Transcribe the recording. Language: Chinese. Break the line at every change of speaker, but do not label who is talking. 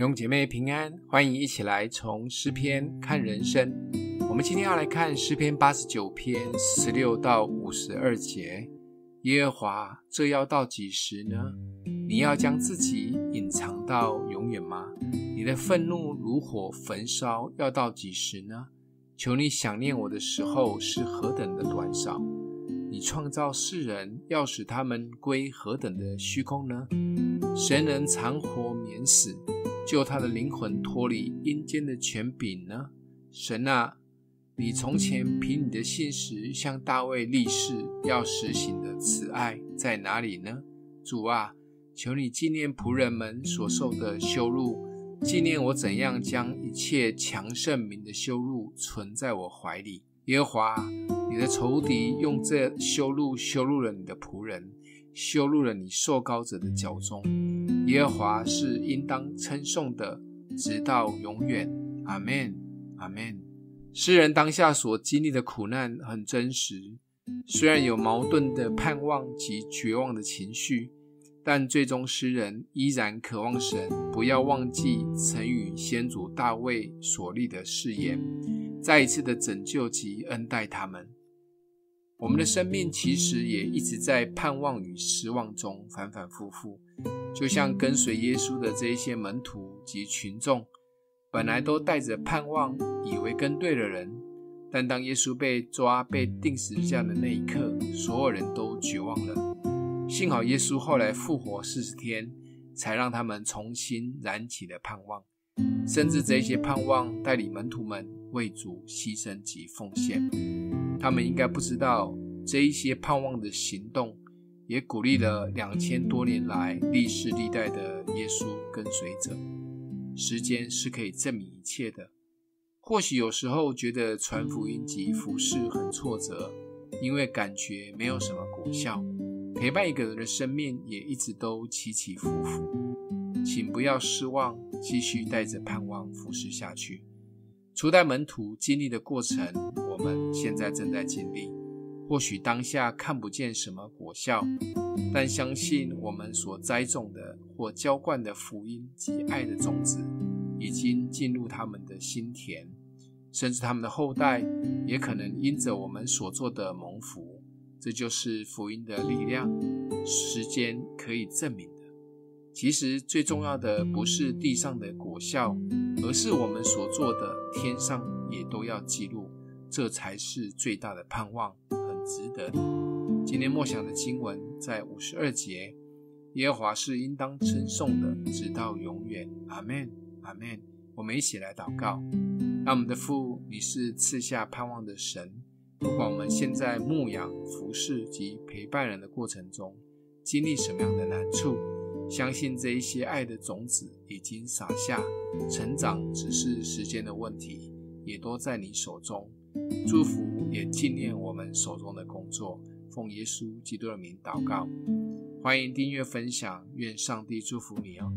弟兄姐妹平安，欢迎一起来从诗篇看人生。我们今天要来看诗篇八十九篇十六到五十二节。耶和华，这要到几时呢？你要将自己隐藏到永远吗？你的愤怒如火焚烧，要到几时呢？求你想念我的时候是何等的短少！你创造世人，要使他们归何等的虚空呢？谁能长活免死？救他的灵魂脱离阴间的权柄呢？神啊，你从前凭你的信实向大卫立誓要实行的慈爱在哪里呢？主啊，求你纪念仆人们所受的羞辱，纪念我怎样将一切强盛民的羞辱存在我怀里。耶和华，你的仇敌用这羞辱羞辱了你的仆人。羞辱了你受膏者的脚踪，耶和华是应当称颂的，直到永远。阿门，阿门。诗人当下所经历的苦难很真实，虽然有矛盾的盼望及绝望的情绪，但最终诗人依然渴望神不要忘记曾与先祖大卫所立的誓言，再一次的拯救及恩待他们。我们的生命其实也一直在盼望与失望中反反复复，就像跟随耶稣的这一些门徒及群众，本来都带着盼望，以为跟对了人，但当耶稣被抓、被钉十字架的那一刻，所有人都绝望了。幸好耶稣后来复活四十天，才让他们重新燃起了盼望，甚至这些盼望带领门徒们为主牺牲及奉献。他们应该不知道，这一些盼望的行动，也鼓励了两千多年来历世历代的耶稣跟随者。时间是可以证明一切的。或许有时候觉得传福音及服侍很挫折，因为感觉没有什么果效。陪伴一个人的生命也一直都起起伏伏，请不要失望，继续带着盼望服侍下去。初代门徒经历的过程，我们现在正在经历。或许当下看不见什么果效，但相信我们所栽种的或浇灌的福音及爱的种子，已经进入他们的心田，甚至他们的后代也可能因着我们所做的蒙福。这就是福音的力量，时间可以证明的。其实最重要的不是地上的果效。而是我们所做的，天上也都要记录，这才是最大的盼望，很值得。今天默想的经文在五十二节，耶和华是应当称颂的，直到永远。阿门，阿门。我们一起来祷告，让我们的父，你是赐下盼望的神。不管我们现在牧养、服侍及陪伴人的过程中，经历什么样的难处。相信这一些爱的种子已经撒下，成长只是时间的问题，也都在你手中。祝福也纪念我们手中的工作，奉耶稣基督的名祷告。欢迎订阅分享，愿上帝祝福你哦。